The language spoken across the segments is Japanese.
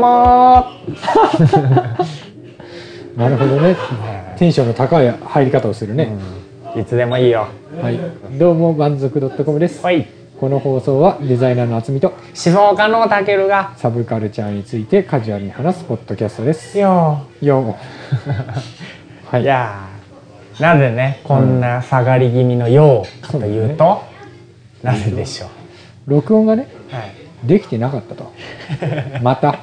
も なるほどね。テンションの高い入り方をするね、いつでもいいよ。はい。どうも満足 .com です。はい。この放送はデザイナーのあつみと思想家のたけるがサブカルチャーについてカジュアルに話すポッドキャストです。よよ はい。いやーなぜねこんな下がり気味のようかというと、なぜでしょう、録音がねはいできてなかったと。また。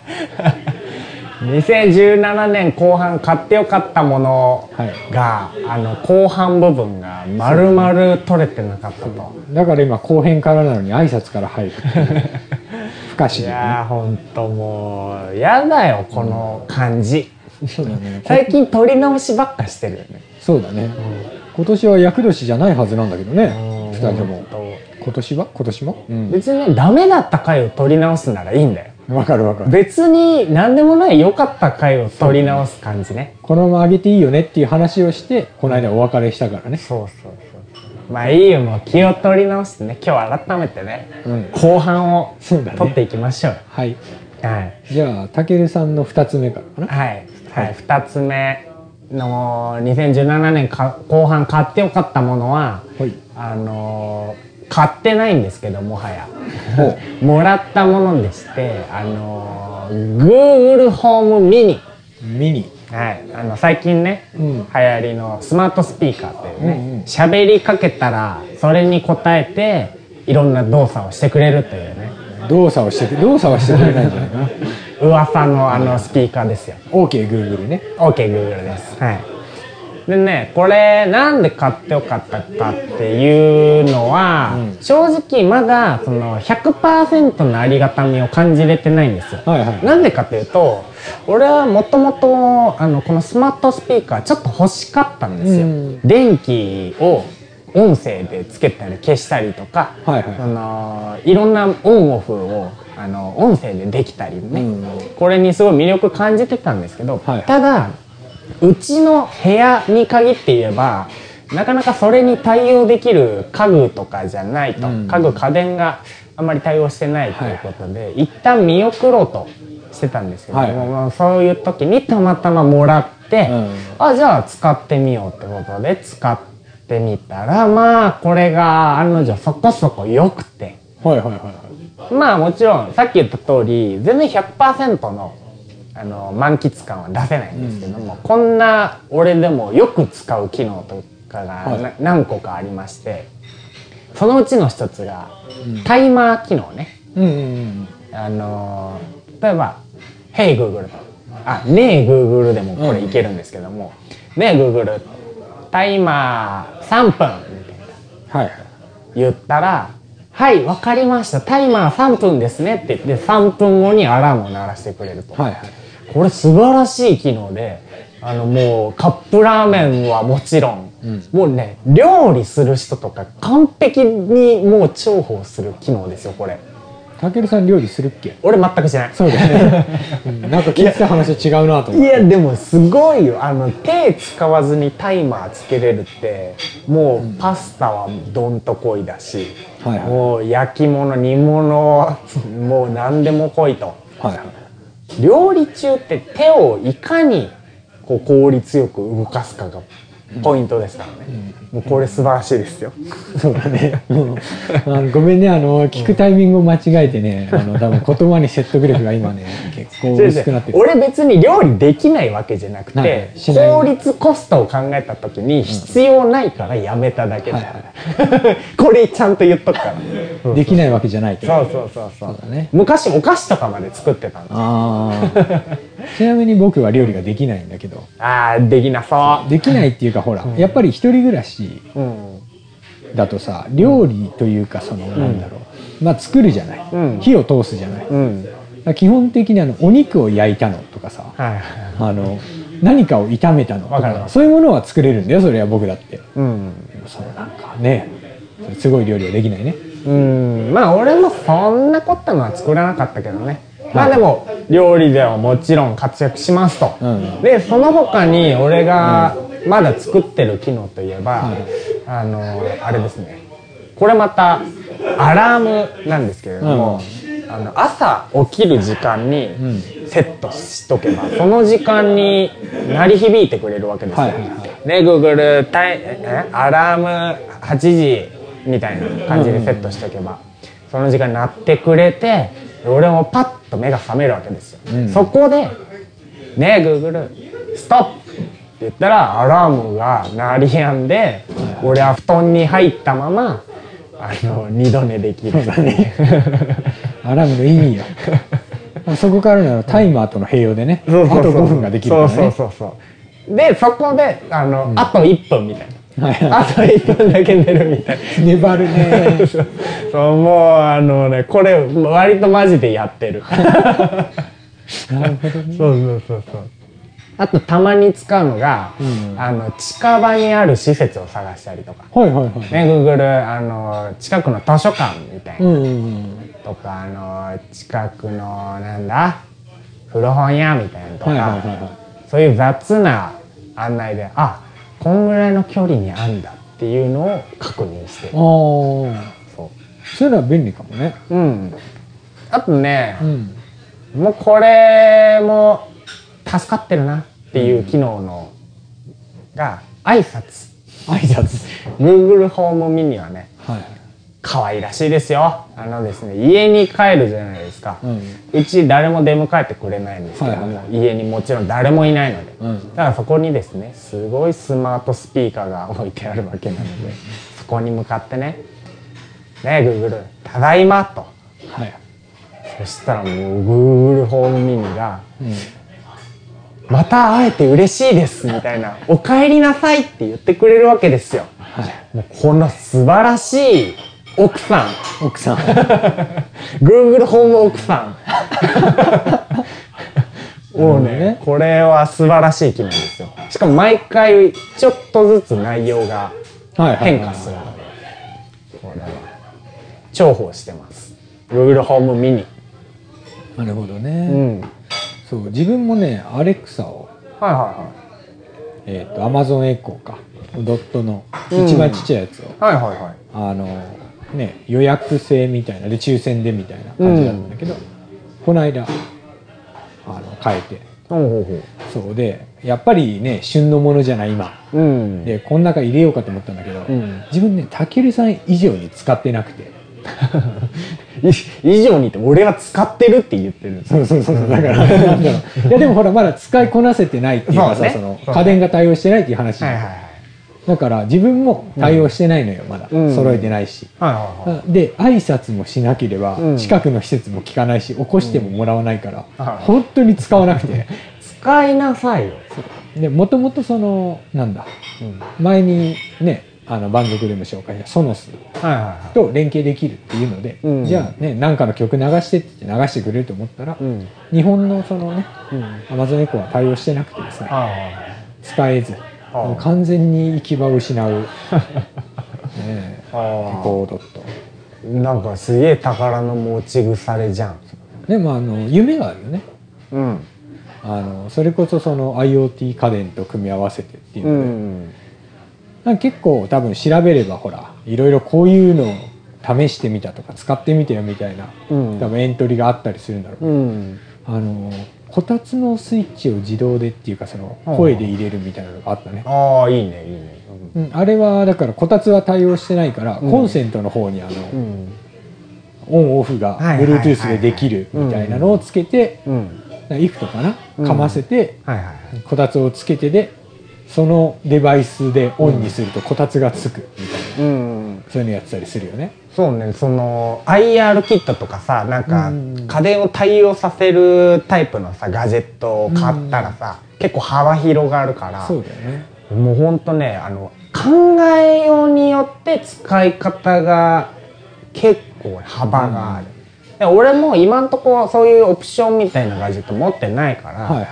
2017年後半買ってよかったものはい。が、あの後半部分が丸々取れてなかったと。だから今後編からなのに挨拶から入る不可思い議なやーほんともうやだよこの感じ、そうだね。最近撮り直しばっかしてるよね。そうだね、今年は厄年じゃないはずなんだけどね。うん。二人とも今年は？今年も？うん。別にねダメだった回を撮り直すならいいんだよ。わかるわかる。別に何でもない良かった回を撮り直す感じね。このまま上げていいよねっていう話をしてこの間お別れしたからね。そうそうそう。まあいいよもう気を取り直してね。今日改めてね。うん。後半をそうだね。撮っていきましょうよ。はい。はい。じゃあたけるさんの二つ目からかな。はい、はい、2つ目の2017年か後半買ってよかったものははい。あのー買ってないんですけどもはや。ほ もらったものでしてあのー Google ホームミニ。ミニはい、あの最近ね、うん。流行りのスマートスピーカーといううんうんね喋、りかけたらそれに応えていろんな動作をしてくれるというね。動作をしてく動作はしてくれないんじゃないかな。噂のあのスピーカーですよ。OKGoogle ね。OKGoogle です。はいでねこれなんで買ってよかったかっていうのは、うん。正直まだその100%のありがたみを感じれてないんですよ、はいはいなんでかというと俺はもともとあのこのスマートスピーカーちょっと欲しかったんですよ、うん。電気を音声でつけたり消したりとか、はいはいあのいろんなオンオフをあの音声でできたりね、うん。これにすごい魅力感じてたんですけど、はい。ただうちの部屋に限って言えばなかなかそれに対応できる家具とかじゃないと、うん。家具家電があんまり対応してないということで、一旦見送ろうとしてたんですけども、はい。そういう時にたまたまもらって、うん。あじゃあ使ってみようってことで使ってみたらまあこれが案の定そこそこ良くて。はいはいはいはい。まあもちろんさっき言った通り全然100%のあの満喫感は出せないんですけども、こんな俺でもよく使う機能とかが何個かありましてそのうちの一つがタイマー機能ね。うんうんうんあのー例えば「Hey Google」とあ「ねえ Google」でもこれいけるんですけども「ねえ Google」タイマー3分みたいな。はいはい。言ったら「はいわかりました。タイマー3分ですね」って言って3分後にアラームを鳴らしてくれると、はいはいこれ素晴らしい機能であのもうカップラーメンはもちろん、もうね料理する人とか完璧にもう重宝する機能ですよこれ。たけるさん料理するっけ？俺全くしない。そうだよね、うん。なんか聞いてた話違うなと思って。いやでもすごいよ。あの手使わずにタイマーつけれるってもうパスタはどんとこいだし、はいはい。もう焼き物煮物もう何でもこいと。はいはい料理中って手をいかにこう効率よく動かすかがポイントですからね、もうこれ素晴らしいですよ。そうだね。うん。あのごめんね、あの、聞くタイミングを間違えてね、あの、多分言葉に説得力が今ね、結構薄くなってる。俺別に料理できないわけじゃなくはいてしない。効率コストを考えた時に必要ないからやめただけだ、はい これちゃんと言っとくから。できないわけじゃないと。そうそうそうそう。そうだね。昔お菓子とかまで作ってたんですああ。ちなみに僕は料理ができないんだけど、あーできなそできないっていうか、ほら、やっぱり一人暮らしだとさ、料理というか、その、なんだろう。まあ、作るじゃない。うん。火を通すじゃない。うん。ら基本的にあの、お肉を焼いたのとかさ、はいはいあの、何かを炒めたのとか、そういうものは作れるんだよ、それは僕だって。うん。そのなんかねすごい料理はできないね。うん。まあ俺もそんな凝ったのは作らなかったけどねまあでも料理ではもちろん活躍しますと、うん。でその他に俺がまだ作ってる機能といえば、あのあれですね。これまたアラームなんですけれども、あの朝起きる時間にセットしとけばその時間に鳴り響いてくれるわけですよ。で Google タイえアラーム8時みたいな感じでセットしとけば、その時間になってくれて俺もパッと目が覚めるわけですよ。うん。そこで「ねえ Google ストップ!」って言ったらアラームが鳴りやんで俺は布団に入ったままあの二度寝できる。アラームの意味よ。そこからならタイマーとの併用でね。あと5分ができるからね。そうそうそうそう。でそこであの、あと1分みたいな、はい あと1分だけ寝るみたいな。粘るね。そう。もうあのねこれ割とマジでやってる。なるほどね。そうそうそうそう。あとたまに使うのが、うん。あの近場にある施設を探したりとか。はいはいはい。ね Google あの近くの図書館みたいな、うんうんうん。とかあの近くのなんだ？古本屋みたいなのとか、はいはいはいはい。そういう雑な案内であこんぐらいの距離にあんだっていうのを確認してる。ああそそういうのは便利かもね。ううん。あとねう、ん。もうこれも助かってるなっていう機能のが挨拶。挨拶。Google ホームミニはねはい可愛らしいですよ。あのですね家に帰るじゃないですか、うん。うち誰も出迎えてくれないんですけども、はいは家にもちろん誰もいないので、うん。だからそこにですねすごいスマートスピーカーが置いてあるわけなのでそこに向かってね「ねえ Google ただいま」と。はい。そしたらもう Google ホームミニがうん「また会えて嬉しいです」みたいな「お帰りなさい」って言ってくれるわけですよ。はい。もうこの素晴らしい奥さん。奥さん。Google ホーム奥さん。もうねね。これは素晴らしい機能ですよ。しかも毎回ちょっとずつ内容がはいはいはい変化するのでこれは。重宝してます。Google ホームミニ。なるほどうね、ん。はいそう自分もねアレクサをはいはえっ、とアマゾンエコーか。ドットのうん。一番ちっちゃいやつを、いはいはいはい。あのね予約制みたいなで抽選でみたいな感じだったんだけど、この間あの変えて。ほうほうほそうでやっぱりね旬のものじゃない今。ううん。でこの中入れようかと思ったんだけど、うん。自分ねたけるさん以上に使ってなくて。い以上にって俺が使ってるって言ってるそうそうそう。だから いやでもほらまだ使いこなせてないっていうかそうねさその家電が対応してないっていう話、はいはいはいだから自分も対応してないのよ、まだ、うん揃えてないし、はいはいはい。で挨拶もしなければ、うん。近くの施設も聞かないし起こしてももらわないから、はい本当に使わなくて。使いなさいよ、でもともとそのなんだうん、前にねあの番組でも紹介したソノスはいはいはい。と連携できるっていうので、うん。じゃあね何かの曲流してって流してくれると思ったら、うん。日本のそのねうん。アマゾンエコーは対応してなくてですねはい。使えずもう完全に行き場を失う。ねえ。エはいはいコードットなんかすげえ宝の持ち腐れじゃん。でもあの夢があるよね。うん。あのそれこそその IoT 家電と組み合わせてっていううので、ん。なんか結構多分調べればほらいろいろこういうのを試してみたとか使ってみてよみたいな、うん。多分エントリーがあったりするんだろう、うん。あのこたつのスイッチを自動でっていうかそのうん。声で入れるみたいなのがあったね、ああいいねいいね。うん、あれはだからこたつは対応してないから、うん。コンセントの方にあの、うん。オンオフが Bluetooth でできるみたいなのをつけて、うん。イフとかなうん。かませて、こたつをつけてでそのデバイスでオンにするとこたつがつくみたいな、うん。そういうのやってたりするよね。そうねその IR キットとかさなんかうん。家電を対応させるタイプのさガジェットを買ったらさ結構幅広があるからそうだよね。もうほんとねあの考えようによって使い方が結構幅がある、で俺も今んとこそういうオプションみたいなガジェット持ってないから、はいはい。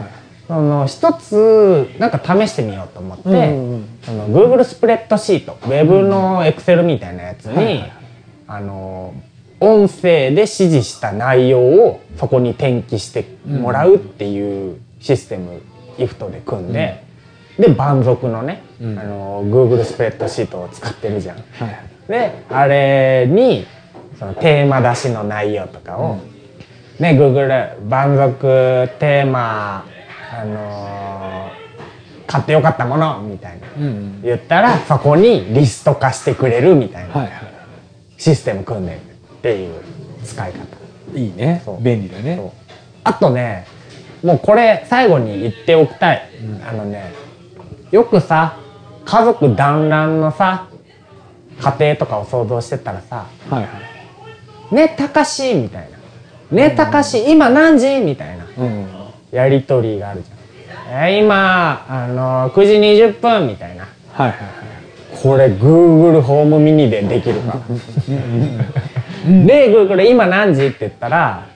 その一つなんか試してみようと思って、うんうんの Google スプレッドシートウェブの Excel みたいなやつに、はいはいあの音声で指示した内容をそこに転記してもらうっていうシステム IFT で組んで、で万族のね、うん。あの Google スプレッドシートを使ってるじゃん。であれにそのテーマ出しの内容とかを、ね Google 万族テーマあのー買ってよかったものみたいな。うんうん。言ったらそこにリスト化してくれるみたいな。はいはシステム組んでるっていう使い方。いいいね便利だね。あとねもうこれ最後に言っておきたい、あのねよくさ家族団らんのさ家庭とかを想像してたらさはいはい「ねたかし」みたいな「ねたかし今何時?」みたいなうん。やり取りがあるじゃん。えー今あの9時20分みたいな。はいはいはいこれ Google ホームミニでできるか。で Google 今何時って言ったら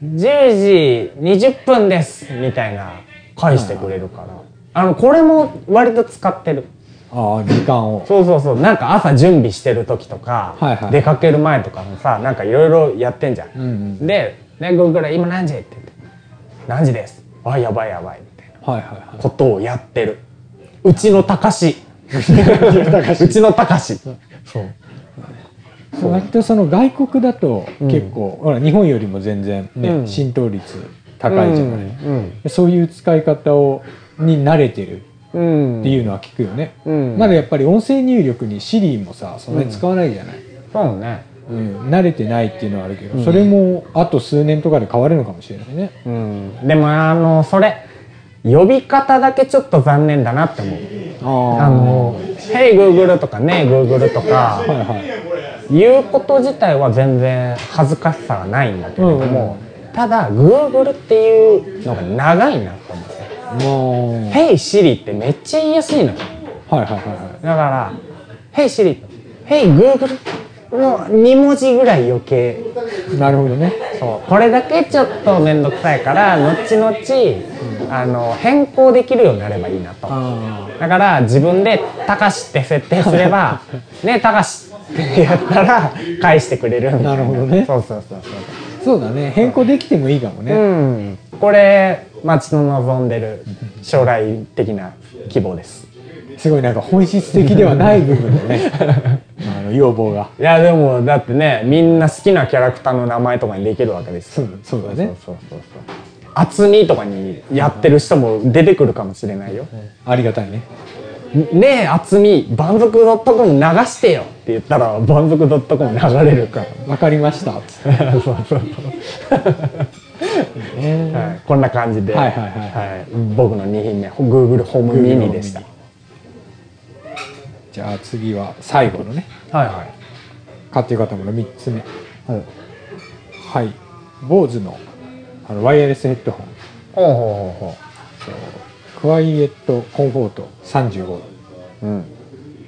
10時20分ですみたいな返してくれるから。あのこれも割と使ってる。ああ時間を。そうそうそう。なんか朝準備してる時とか、はいはい。出かける前とかもさなんかいろいろやってんじゃん、うん。で、ね、Google 今何時って言って何時です。あやばいやばいみたいな。はいはいはい。ことをやってる。うちのたかし うちのたかしそう。割とその外国だと結構、ほら日本よりも全然ね、うん。浸透率高いじゃない、うんそういう使い方をに慣れてるうん。っていうのは聞くよね、うん。まだやっぱり音声入力に Siri もさそんなに使わないじゃない、そうね。うん。慣れてないっていうのはあるけど、それもあと数年とかで変わるのかもしれないね。うん。でもあのそれ呼び方だけちょっと残念だなって思う。ああの「Hey Google」とか「ね Google」とかはいはい。言うこと自体は全然恥ずかしさがないんだけれども、ただ Google っていうのが長いなと思って。も「Hey Siri」ってめっちゃ言いやすいのよ。うはいはいはいはだから「Hey Siri」「Hey Google」の2文字ぐらい余計。いなるほどね。そう。これだけちょっと面倒くさいから後々、あの変更できるようになればいいなと。あだから自分で「たかし」って設定すれば「ねたかし」ってやったら返してくれるなるほどね。そうそうそうあそうだね。変更できてもいいかもね、そううん。これ町の望んでる将来的な希望ですすごいなんか本質的ではない部分のね。あの要望が。いやでもだってねみんな好きなキャラクターの名前とかにできるわけですよ。そうそうだね。そうそうそう厚みとかにやってる人も出てくるかもしれないよ、ありがたいね。ねえ厚み万族 .com 流してよって言ったら万族 .com 流れるから。わかりました。そうそうそう、ね。はい、こんな感じで、はいはいはいはい。僕の2品目 Google ホームミニでしたじゃあ次は最後のね。はいはい。買ってよかったもの3つ目。ほうはい。BOSE のあのワイヤレスヘッドホン。ほうほうほクワイエットコンフォート35うほううん。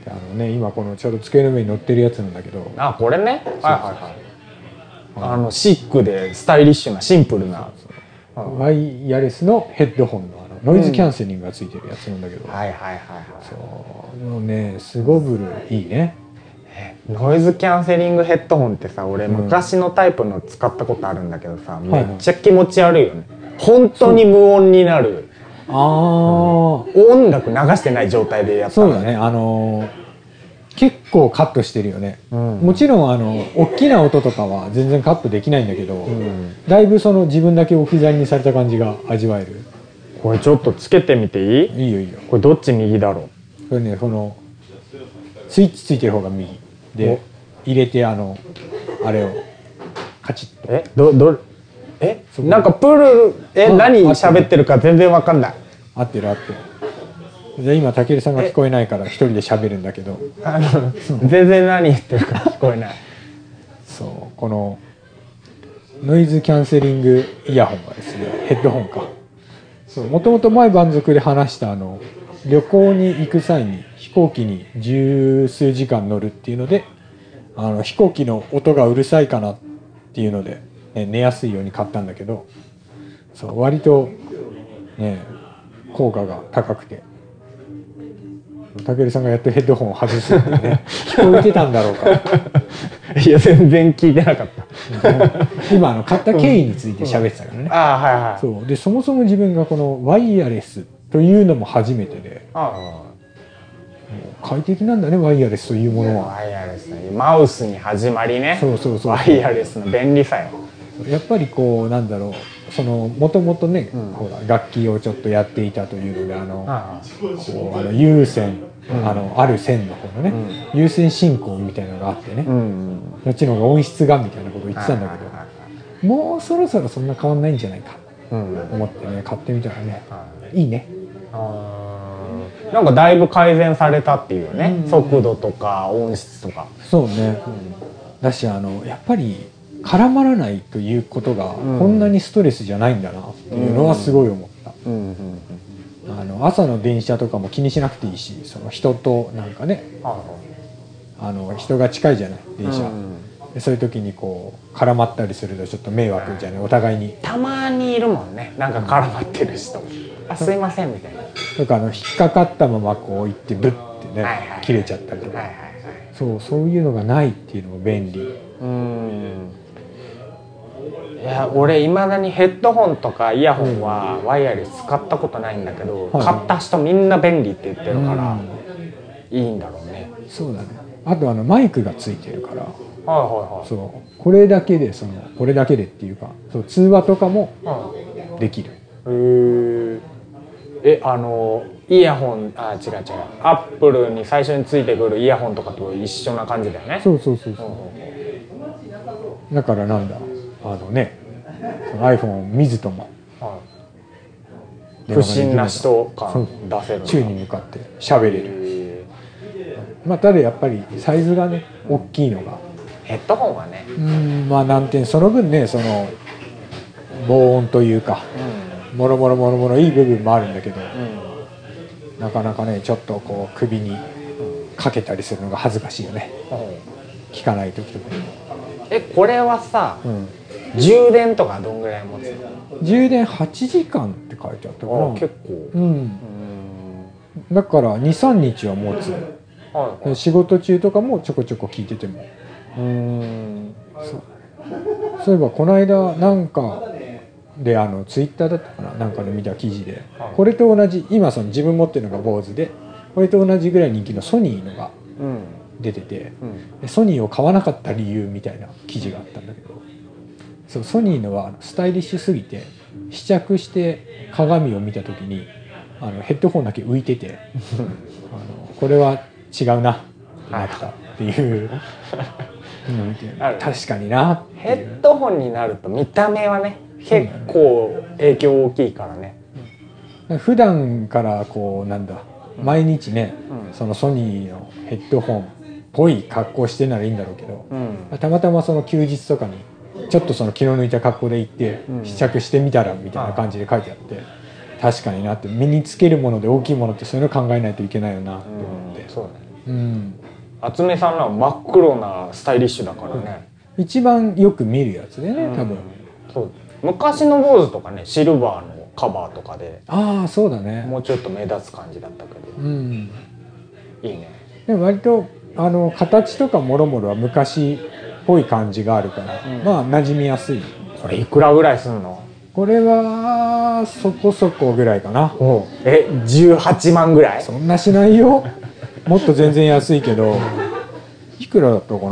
あのね今このちょうど机の上に乗ってるやつなんだけど。あこれね？はいはいはい。あのシックでスタイリッシュなシンプルな。ワイヤレスのヘッドホンのノイズキャンセリングがついてるやつなんだけど、はいはいはいはい。あのねすごぶるいいね。ノイズキャンセリングヘッドホンってさ俺昔のタイプの使ったことあるんだけどさ、めっちゃ気持ち悪いよね。本当に無音になる。ああ音楽流してない状態でやったそうだね。あのー結構カットしてるよね、うん。もちろんあの大きな音とかは全然カットできないんだけど、ん。だいぶその自分だけ置き去りにされた感じが味わえるこれちょっとつけてみていい？いいよいいよ。これどっち右だろこれねこのスイッチついてる方が右。で入れてあのあれをカチッと。うえ？どどえ？こなんかプールえうん何あ喋ってるか全然わかんない。合ってる合ってる。じゃあ今たけるさんが聞こえないから一人で喋るんだけど。あの全然何言ってるか聞こえない。そうこのノイズキャンセリングイヤホンがですねヘッドホンかそうもともと前番族で話したあの旅行に行く際に飛行機に十数時間乗るっていうのであの飛行機の音がうるさいかなっていうので、ね、寝やすいように買ったんだけどそう割とね効果が高くて。たけるさんがやっとヘッドホンを外すってね 聞こえてたんだろうかいや全然聞いてなかった。今あの買った経緯について喋ってたからね、ああはいはい。そう。でそもそも自分がこのワイヤレスというのも初めてで。あ快適なんだねワイヤレスというもあのは。ワイヤレスね。マウスに始まりね。そうそうそうワイヤレスの便利さよ。やっぱりこうなんだろうそのもともとね、うん。ほら楽器をちょっとやっていたというのであのあこうあの有線、うん。あのある線の方のね、有線進行みたいなのがあってね、あうん。そっちの方が音質がみたいなことを言ってたんだけど、もうそろそろそんな変わんないんじゃないかはいうん。と思ってね買ってみたらねはいいいね。なんかだいぶ改善されたっていうね、うん。速度とか音質とか、そうね、だしあのやっぱり絡まらないということがうん。こんなにストレスじゃないんだなっていうのはすごい思った、うん。うんあの朝の電車とかも気にしなくていいしその人となんかねはあ。の人が近いじゃない電車、うん。でそういう時にこう絡まったりするとちょっと迷惑じゃないお互いに。たまにいるもんね。なんか絡まってる人、あすいませんみたいな、はとかあの引っかかったままこう行ってブッてね、はいはい切れちゃったりとか、いはいはい。そうそういうのがないっていうのも便利。うん。いや俺いまだにヘッドホンとかイヤホンはワイヤレス使ったことないんだけど、はい。買った人みんな便利って言ってるから、うん。いいんだろうね。そうだね。あとあのマイクがついてるから。はいはいそう。これだけでそのこれだけでっていうかそう通話とかもはいできる。うんへええあのイヤホンあ違う違う。アップルに最初についてくるイヤホンとかと一緒な感じだよね。そうそうそうそう。んうん。うだからなんだあのね iPhone を見ずともはい。不審な人感出せる宙に向かって喋れる。へまあただやっぱりサイズがね大きいのが。えヘッドホンはね。うんまあ難点。その分ねその防音というかうもろもろもろもろいい部分もあるんだけどんうん。なかなかねちょっとこう首にかけたりするのが恥ずかしいよね。聞かない時とかえこれはさうん充電とかどんぐらい持つの？充電8時間って書いてあったかな。あ結構。うん。うん。だから23日は持つ。はい仕事中とかもちょこちょこ聞いてても。うん。そう。いえばこの間なんかであのツイッターだったかな。なんかで見た記事で、はい。これと同じ今その自分持ってるのが坊主で。これと同じぐらい人気のソニーのがうん。出てて。うん。でソニーを買わなかった理由みたいな記事があったんだけどそうソニーのはスタイリッシュすぎて試着して鏡を見た時にあのヘッドホンだけ浮いててあのこれは違うなってなったっていう。のを見てある確かになヘいう。ッドホンになると見た目はね結構影響大きいからね。普段からこうなんだ毎日ね、うん。そのソニーのヘッドホンっぽい格好してならいいんだろうけど、うん。たまたまその休日とかにちょっとその気の抜いた格好で行ってうん。試着してみたらみたいな感じで書いてあって、確かになって身につけるもので大きいものってそういうの考えないといけないよなって思って、そうだね。うん。厚めさんらは真っ黒なスタイリッシュだからね、一番よく見るやつでね多分、うんそう。昔の坊主とかねシルバーのカバーとかで。ああそうだね。もうちょっと目立つ感じだったけど。うん。いいね。でも割とあの形とかもろもろは昔っぽい感じがあるから、うん。まあ馴染みやすい。これいくらぐらいすんの？これはそこそこぐらいかな。え18万ぐらい？そんなしないよ。もっと全然安いけど。いくらだったかな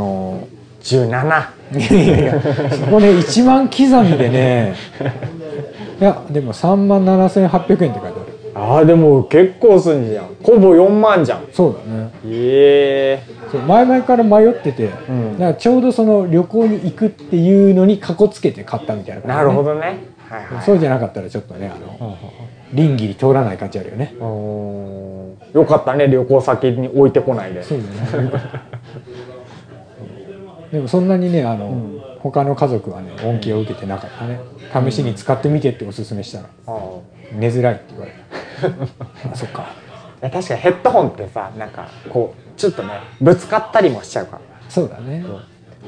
？17いやいやいやそこね1万刻みでね。いやでも3万7800円って書いてあるあーでも結構すんじゃん。ほぼ4万じゃん。そうだね。え。え前々から迷ってて、ん。だからちょうどその旅行に行くっていうのにかこつけて買ったみたいなね、なるほどね。はいはい。そうじゃなかったらちょっとねあの倫理に通らない感じあるよね。よかったね旅行先に置いてこないで。そうだね。でもそんなにねあの、他の家族はね恩恵を受けてなかったね。試しに使ってみてっておすすめしたらあ寝づらいって言われたあ そっか。あ確かにヘッドホンってさなんかこうちょっとねぶつかったりもしちゃうか。らそうだね。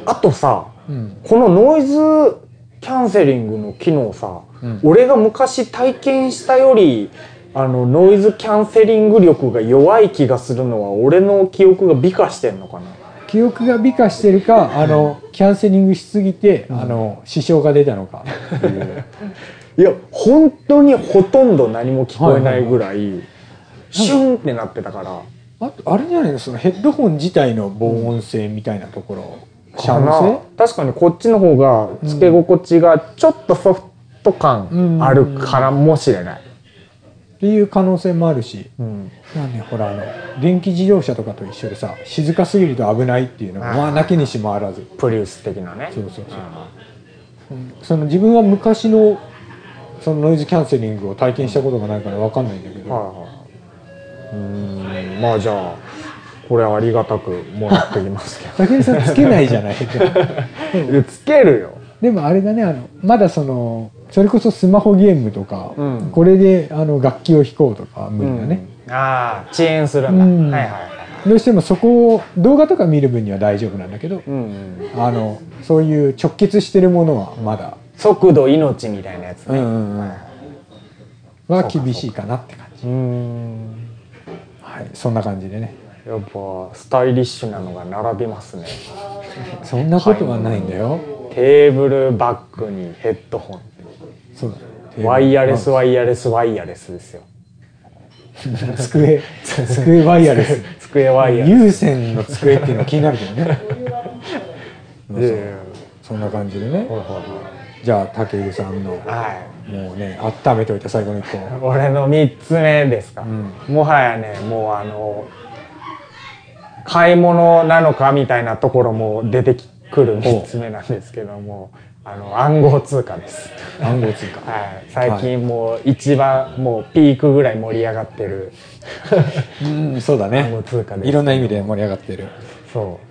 あとさうん。このノイズキャンセリングの機能さ、うん。俺が昔体験したよりあのノイズキャンセリング力が弱い気がするのは俺の記憶が美化してんのかな。記憶が美化してるかあのキャンセリングしすぎて、あの支障が出たのかっていう いや本当にほとんど何も聞こえないぐらい、シュンってなってたから、あとあれじゃないのそのヘッドホン自体の防音性みたいなところ。かな。確かにこっちの方がつけ心地がちょっとソフト感あるからもしれない。っていう可能性もあるし、うん。まあねほらあの電気自動車とかと一緒でさ静かすぎると危ないっていうのがあー。まあなきにしもあらず。プリウス的なね。そうそうそう。その自分は昔のそのノイズキャンセリングを体験したことがないから分かんないんだけど、はいはい。うーんまあじゃあこれありがたくもらってきますけ武井さんつけないじゃないど。つけるよ。でもあれだねあのまだそのそれこそスマホゲームとか、うんこれであの楽器を弾こうとかは無理だね、うんああ遅延するんだ。うんはいはいはい。どうしてもそこを動画とか見る分には大丈夫なんだけど、うんうん。あのそういう直結してるものはまだ、速度命みたいなやつね。はい。は厳しいかなって感じ。はいそんな感じでね。やっぱスタイリッシュなのが並びますね。そんなことはないんだよ、テーブルバッグにヘッドホン。そうだねワイヤレスワイヤレスワイヤレスですよ。机机ワイヤレス机ワイヤレ有線の机っていうのは気になるけどね。そんな感じでね。ほらほじゃあ武井さんの。らはい。もうね温めといた最後の一個。俺の3つ目ですか、うもはやねもうあの買い物なのかみたいなところも出てくる3つ目なんですけどもあの暗号通貨です、暗号通貨。はい、最近もう一番もうピークぐらい盛り上がってる うんそうだ暗号ね通貨ですいろんな意味で盛り上がってる。そう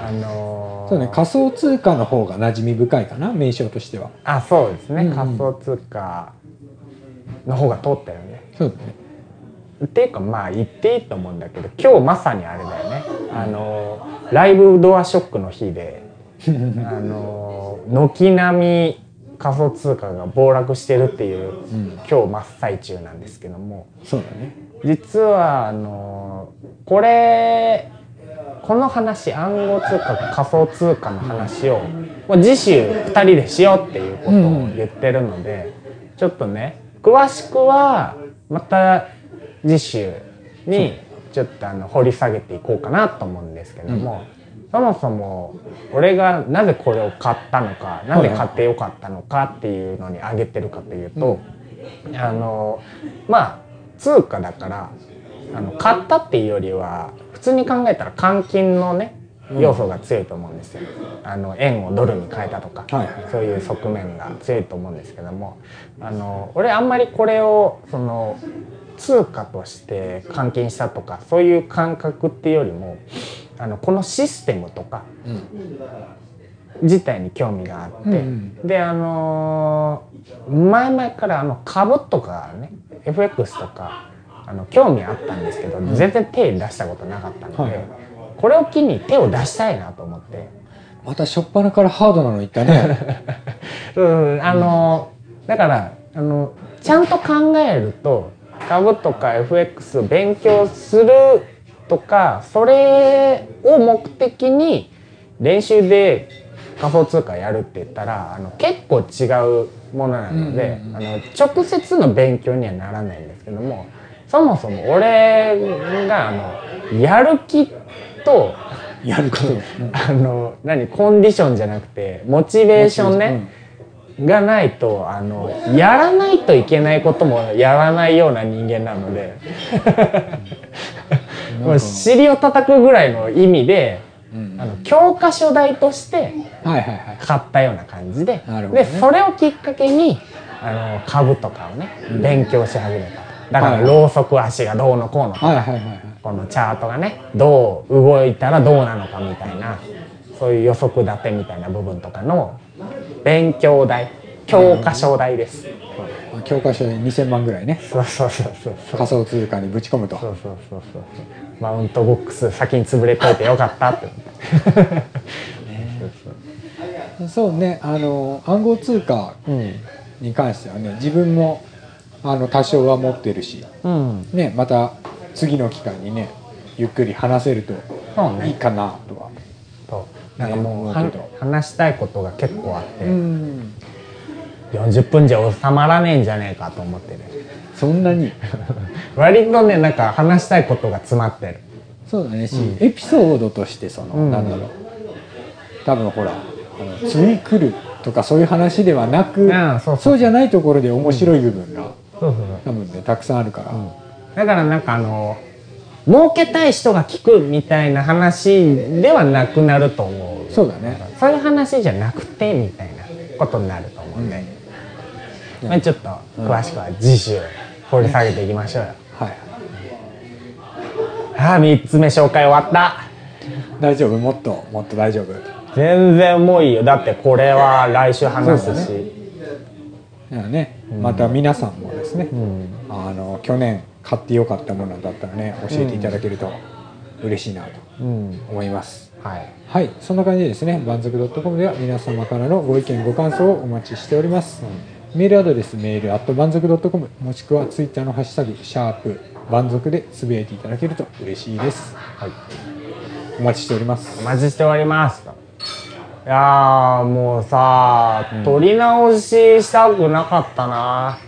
あのーそうね仮想通貨の方が馴染み深いかな名称としては。あそうですね、うん。うん仮想通貨の方が通ったよね。そうだね。っていうかまあ言っていいと思うんだけど今日まさにあれだよね。あのライブドアショックの日であの軒並み仮想通貨が暴落してるっていう、ん。今日真っ最中なんですけども。そうだね。実はあのこれこの話暗号通貨仮想通貨の話を次週2人でしようっていうことを言ってるので、ちょっとね詳しくはまた次週にちょっとあの掘り下げていこうかなと思うんですけども、そもそも俺がなぜこれを買ったのかなぜ買ってよかったのかっていうのに挙げてるかというと、あのまあ通貨だからあの買ったっていうよりは普通に考えたら換金のね要素が強いと思うんですよ。あの円をドルに変えたとか、はいはいそういう側面が強いと思うんですけども。あの俺あんまりこれをその通貨として換金したとかそういう感覚っていうよりもあのこのシステムとか自体に興味があって、うんであのー前々からあの株とかね FX とかあの興味あったんですけど、全然手出したことなかったので、はい。これを機に手を出したいなと思って。また初っ端からハードなのいったね。うん、あのだからあのちゃんと考えると株とか FX を勉強するとかそれを目的に練習で仮想通貨やるって言ったらあの結構違うものなので、うんうん。あの直接の勉強にはならないんですけどもそもそも俺があのやる気とやること。あの何コンディションじゃなくてモチベーションね、がないとあのやらないといけないこともやらないような人間なので。もう尻を叩くぐらいの意味でうんあの教科書代として買ったような感じで、でそれをきっかけにあの株とかをね勉強し始めた。とだからはい。ろうそく足がどうのこうのとかこのチャートがねどう動いたらどうなのかみたいなそういう予測立てみたいな部分とかの勉強代教科書代です、教科書で2000万ぐらいね。そうそうそうそうそう。仮想通貨にぶち込むと。そうそうそうそう。マウントボックス先に潰れといてよかったって。そうね。あの暗号通貨うん。に関してはね自分もあの多少は持ってるしうん。ねまた次の機会にねゆっくり話せるといいかなとはそう。なんかもう話したいことが結構あって、ん。40分じゃ収まらねえんじゃねえかと思ってる。そんなに？割とねなんか話したいことが詰まってる。そうだね。し、うん。エピソードとしてその、うん。なんだろう。多分ほらあの次来るとかそういう話ではなく、んそう。そうじゃないところで面白い部分がそうそう多分ねたくさんあるから、だからなんかあの儲けたい人が聞くみたいな話ではなくなると思う。そうだね。そういう話じゃなくてみたいなことになると思うん。で、まあ、ちょっと詳しくは次週掘り下げていきましょうよ、はい。ああ3つ目紹介終わった。大丈夫？もっともっと大丈夫？全然もういいよ。だってこれは来週話すし。だからね、また皆さんもですね、あの去年買ってよかったものだったらね教えていただけると嬉しいなとうん。思います、はい。はい。そんな感じでですね万族 .com では皆様からのご意見ご感想をお待ちしております、メールアドレスメールアット万族 .com もしくはツイッターのハッシュタグシャープ万族でつぶやいていただけると嬉しいです。はい。お待ちしております。お待ちしておりますいやーもうさ撮り直ししたくなかったな。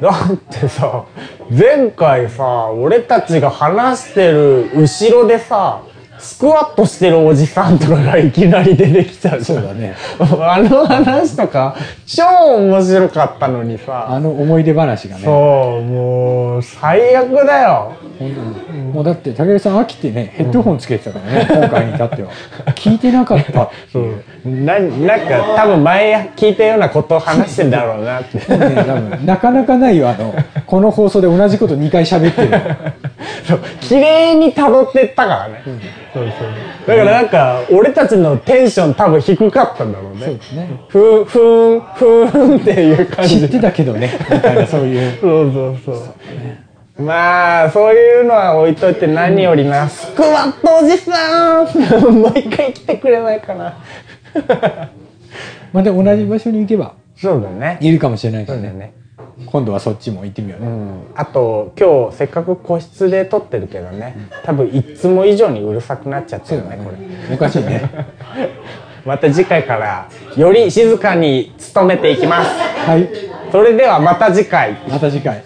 だってさ前回さ俺たちが話してる後ろでさスクワットしてるおじさんとかがいきなり出てきちゃうそうだね。あの話とか超面白かったのにさ。あの思い出話がね。そうもう最悪だよ。本当に。もうだって武井さん飽きてねヘッドホンつけてたからね、今回に至っては。聞いてなかったっていう。ななんか多分前聞いたようなことを話してんだろうなって。ね、多分なかなかないよあのこの放送で同じこと2回喋ってるのそう綺麗に辿ってったからね、そうそう。だからなんか俺たちのテンション多分低かったんだろうね。そうですね。ふーふーんふーんっていう感じ。で知ってたけどね。みたいなそういう。そうそうそう。まあそういうのは置いといて何よりな、スクワットおじさん。もう一回来てくれないかな。また同じ場所に行けばそうだよね。いるかもしれないからね。そうだよね今度はそっちも行ってみようね、うん。あと今日せっかく個室で撮ってるけどね。多分いつも以上にうるさくなっちゃってるね。これ。おかしいね。また次回からより静かに努めていきます。はい。それではまた次回。また次回